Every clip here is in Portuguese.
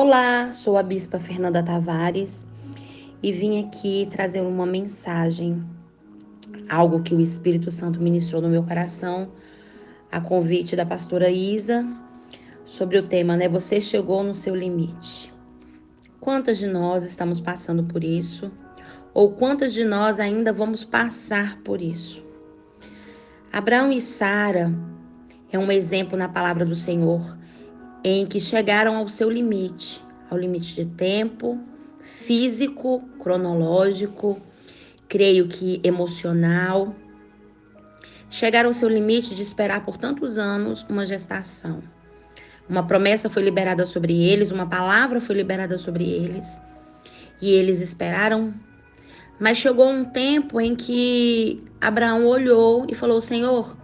Olá, sou a Bispa Fernanda Tavares e vim aqui trazer uma mensagem, algo que o Espírito Santo ministrou no meu coração, a convite da pastora Isa, sobre o tema, né? Você chegou no seu limite. Quantas de nós estamos passando por isso? Ou quantas de nós ainda vamos passar por isso? Abraão e Sara é um exemplo na palavra do Senhor em que chegaram ao seu limite, ao limite de tempo, físico, cronológico, creio que emocional. Chegaram ao seu limite de esperar por tantos anos uma gestação. Uma promessa foi liberada sobre eles, uma palavra foi liberada sobre eles, e eles esperaram. Mas chegou um tempo em que Abraão olhou e falou: Senhor,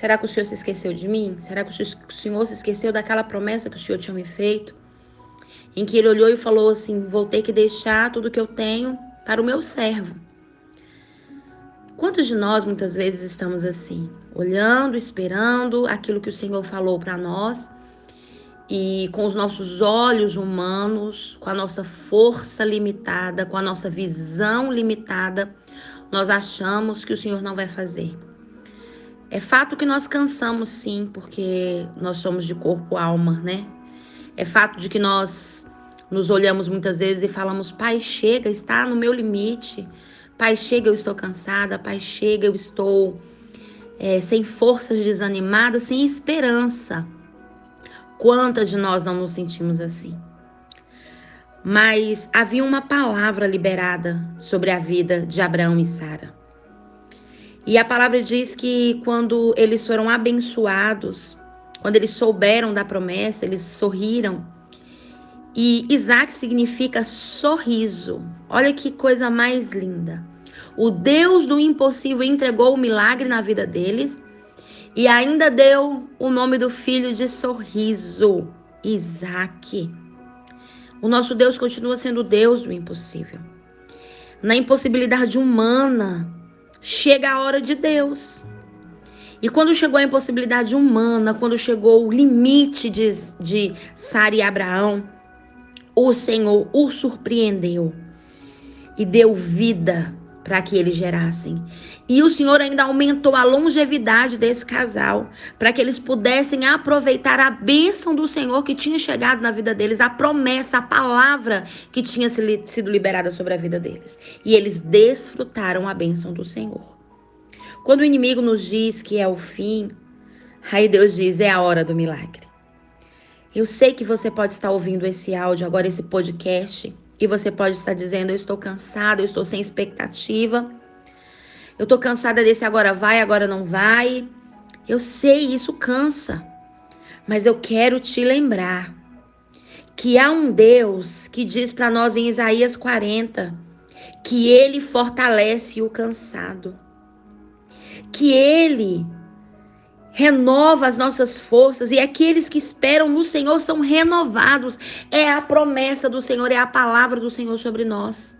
Será que o Senhor se esqueceu de mim? Será que o Senhor se esqueceu daquela promessa que o Senhor tinha me feito? Em que ele olhou e falou assim: Vou ter que deixar tudo que eu tenho para o meu servo. Quantos de nós muitas vezes estamos assim, olhando, esperando aquilo que o Senhor falou para nós e com os nossos olhos humanos, com a nossa força limitada, com a nossa visão limitada, nós achamos que o Senhor não vai fazer. É fato que nós cansamos sim, porque nós somos de corpo alma, né? É fato de que nós nos olhamos muitas vezes e falamos: Pai, chega, está no meu limite. Pai, chega, eu estou cansada. Pai, chega, eu estou é, sem forças, desanimada, sem esperança. Quantas de nós não nos sentimos assim? Mas havia uma palavra liberada sobre a vida de Abraão e Sara. E a palavra diz que quando eles foram abençoados, quando eles souberam da promessa, eles sorriram. E Isaac significa sorriso. Olha que coisa mais linda. O Deus do impossível entregou o milagre na vida deles e ainda deu o nome do filho de sorriso, Isaac. O nosso Deus continua sendo Deus do impossível. Na impossibilidade humana, chega a hora de Deus. E quando chegou a impossibilidade humana, quando chegou o limite de, de Sara e Abraão, o Senhor o surpreendeu e deu vida para que eles gerassem. E o Senhor ainda aumentou a longevidade desse casal, para que eles pudessem aproveitar a bênção do Senhor que tinha chegado na vida deles, a promessa, a palavra que tinha sido liberada sobre a vida deles. E eles desfrutaram a bênção do Senhor. Quando o inimigo nos diz que é o fim, aí Deus diz: é a hora do milagre. Eu sei que você pode estar ouvindo esse áudio agora, esse podcast e você pode estar dizendo: Eu estou cansada, eu estou sem expectativa. Eu estou cansada desse agora vai, agora não vai. Eu sei, isso cansa. Mas eu quero te lembrar que há um Deus que diz para nós em Isaías 40 que ele fortalece o cansado. Que ele renova as nossas forças e aqueles que esperam no Senhor são renovados. É a promessa do Senhor, é a palavra do Senhor sobre nós.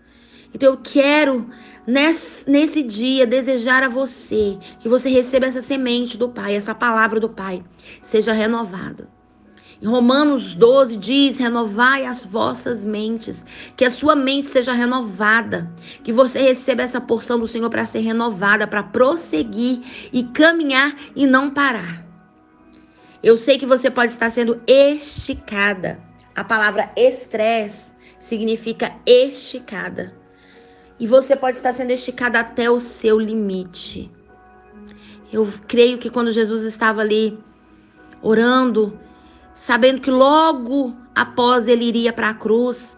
Então eu quero nesse, nesse dia desejar a você que você receba essa semente do Pai, essa palavra do Pai, seja renovada. Em Romanos 12 diz: renovai as vossas mentes, que a sua mente seja renovada, que você receba essa porção do Senhor para ser renovada, para prosseguir e caminhar e não parar. Eu sei que você pode estar sendo esticada. A palavra estresse significa esticada. E você pode estar sendo esticada até o seu limite. Eu creio que quando Jesus estava ali orando, sabendo que logo após ele iria para a cruz.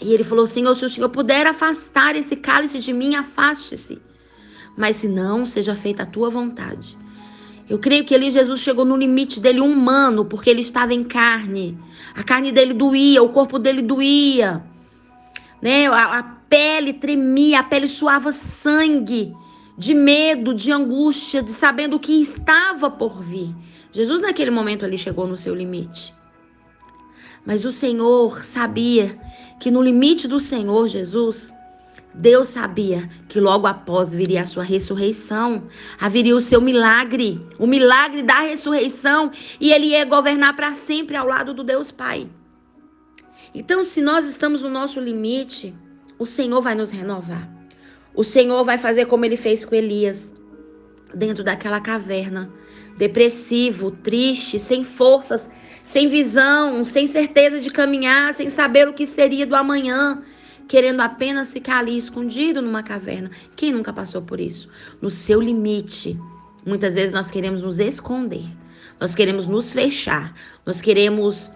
E ele falou: Senhor, se o Senhor puder afastar esse cálice de mim, afaste-se. Mas se não, seja feita a tua vontade. Eu creio que ali Jesus chegou no limite dele humano, porque ele estava em carne. A carne dele doía, o corpo dele doía. Né? A, a pele tremia, a pele suava sangue, de medo, de angústia, de sabendo o que estava por vir. Jesus, naquele momento ali, chegou no seu limite. Mas o Senhor sabia que no limite do Senhor Jesus, Deus sabia que logo após viria a sua ressurreição, haveria o seu milagre, o milagre da ressurreição, e ele ia governar para sempre ao lado do Deus Pai. Então, se nós estamos no nosso limite, o Senhor vai nos renovar. O Senhor vai fazer como ele fez com Elias, dentro daquela caverna, depressivo, triste, sem forças, sem visão, sem certeza de caminhar, sem saber o que seria do amanhã, querendo apenas ficar ali escondido numa caverna. Quem nunca passou por isso? No seu limite. Muitas vezes nós queremos nos esconder, nós queremos nos fechar, nós queremos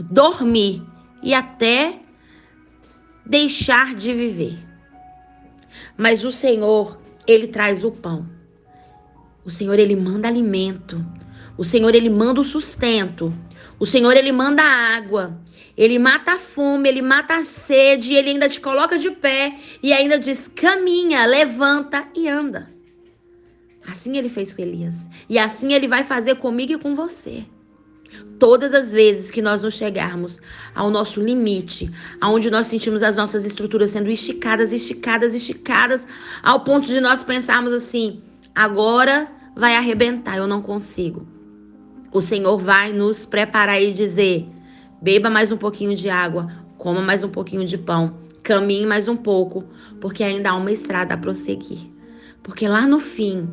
dormir e até deixar de viver. Mas o Senhor, ele traz o pão. O Senhor, ele manda alimento. O Senhor, ele manda o sustento. O Senhor, ele manda água. Ele mata a fome, ele mata a sede, ele ainda te coloca de pé e ainda diz: caminha, levanta e anda. Assim ele fez com Elias. E assim ele vai fazer comigo e com você. Todas as vezes que nós nos chegarmos ao nosso limite, aonde nós sentimos as nossas estruturas sendo esticadas, esticadas, esticadas, ao ponto de nós pensarmos assim: agora vai arrebentar, eu não consigo. O Senhor vai nos preparar e dizer: beba mais um pouquinho de água, coma mais um pouquinho de pão, caminhe mais um pouco, porque ainda há uma estrada a prosseguir. Porque lá no fim,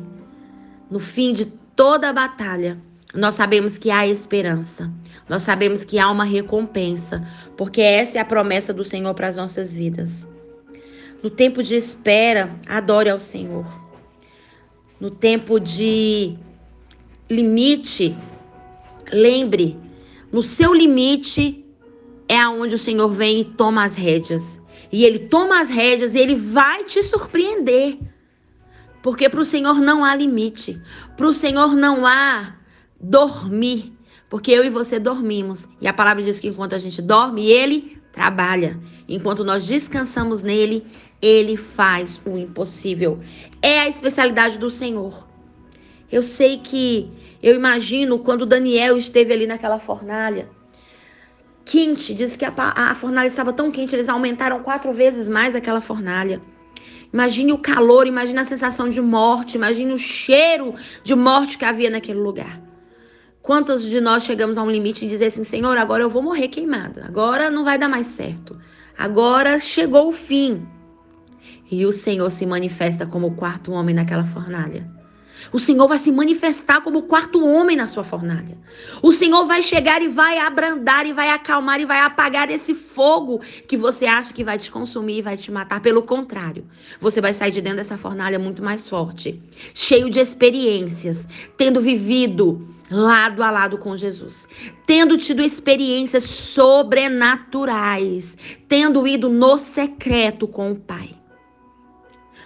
no fim de toda a batalha, nós sabemos que há esperança. Nós sabemos que há uma recompensa, porque essa é a promessa do Senhor para as nossas vidas. No tempo de espera, adore ao Senhor. No tempo de limite, lembre, no seu limite é aonde o Senhor vem e toma as rédeas. E ele toma as rédeas e ele vai te surpreender. Porque para o Senhor não há limite. Para o Senhor não há dormir, porque eu e você dormimos. E a palavra diz que enquanto a gente dorme, ele trabalha. Enquanto nós descansamos nele, ele faz o impossível. É a especialidade do Senhor. Eu sei que, eu imagino quando Daniel esteve ali naquela fornalha, quente, diz que a, a fornalha estava tão quente, eles aumentaram quatro vezes mais aquela fornalha. Imagine o calor, imagine a sensação de morte, imagine o cheiro de morte que havia naquele lugar. Quantos de nós chegamos a um limite e dizer assim, Senhor, agora eu vou morrer queimada, agora não vai dar mais certo, agora chegou o fim. E o Senhor se manifesta como o quarto homem naquela fornalha. O Senhor vai se manifestar como o quarto homem na sua fornalha. O Senhor vai chegar e vai abrandar e vai acalmar e vai apagar esse fogo que você acha que vai te consumir e vai te matar. Pelo contrário, você vai sair de dentro dessa fornalha muito mais forte, cheio de experiências, tendo vivido lado a lado com Jesus, tendo tido experiências sobrenaturais, tendo ido no secreto com o Pai.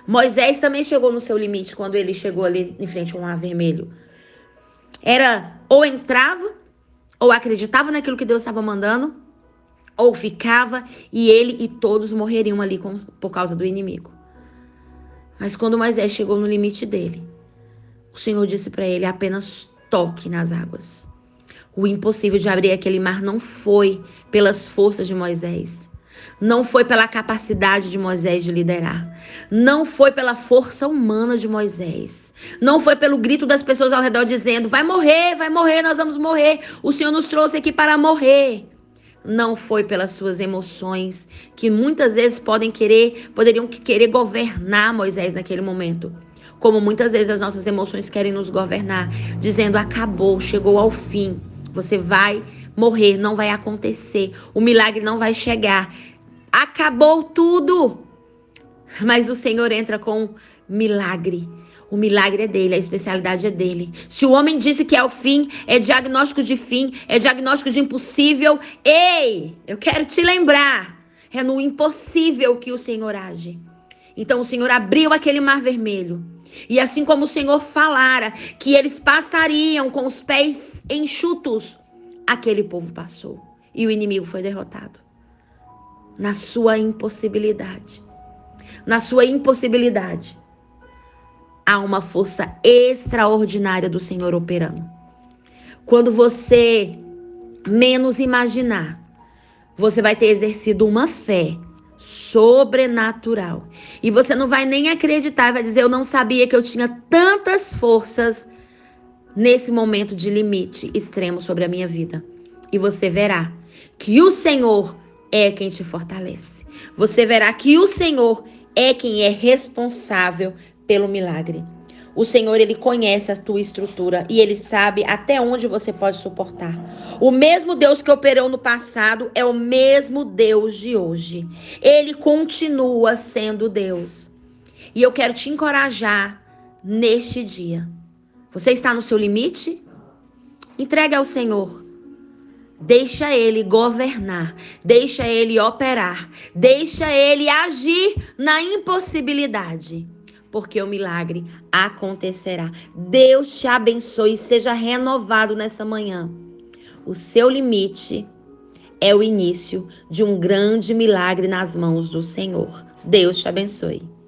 Moisés também chegou no seu limite quando ele chegou ali em frente ao mar vermelho. Era ou entrava, ou acreditava naquilo que Deus estava mandando, ou ficava e ele e todos morreriam ali com, por causa do inimigo. Mas quando Moisés chegou no limite dele, o Senhor disse para ele: apenas toque nas águas. O impossível de abrir aquele mar não foi pelas forças de Moisés, não foi pela capacidade de Moisés de liderar. Não foi pela força humana de Moisés. Não foi pelo grito das pessoas ao redor dizendo: vai morrer, vai morrer, nós vamos morrer. O Senhor nos trouxe aqui para morrer. Não foi pelas suas emoções, que muitas vezes podem querer, poderiam querer governar Moisés naquele momento. Como muitas vezes as nossas emoções querem nos governar, dizendo: acabou, chegou ao fim. Você vai morrer, não vai acontecer, o milagre não vai chegar. Acabou tudo. Mas o Senhor entra com milagre. O milagre é dele, a especialidade é dele. Se o homem disse que é o fim, é diagnóstico de fim, é diagnóstico de impossível. Ei, eu quero te lembrar, é no impossível que o Senhor age. Então o Senhor abriu aquele mar vermelho. E assim como o Senhor falara que eles passariam com os pés enxutos, aquele povo passou e o inimigo foi derrotado na sua impossibilidade. Na sua impossibilidade, há uma força extraordinária do Senhor operando. Quando você menos imaginar, você vai ter exercido uma fé sobrenatural. E você não vai nem acreditar, vai dizer: Eu não sabia que eu tinha tantas forças nesse momento de limite extremo sobre a minha vida. E você verá que o Senhor é quem te fortalece. Você verá que o Senhor é quem é responsável pelo milagre. O Senhor, ele conhece a tua estrutura e ele sabe até onde você pode suportar. O mesmo Deus que operou no passado é o mesmo Deus de hoje. Ele continua sendo Deus. E eu quero te encorajar neste dia. Você está no seu limite? Entregue ao Senhor. Deixa ele governar, deixa ele operar, deixa ele agir na impossibilidade, porque o milagre acontecerá. Deus te abençoe e seja renovado nessa manhã. O seu limite é o início de um grande milagre nas mãos do Senhor. Deus te abençoe.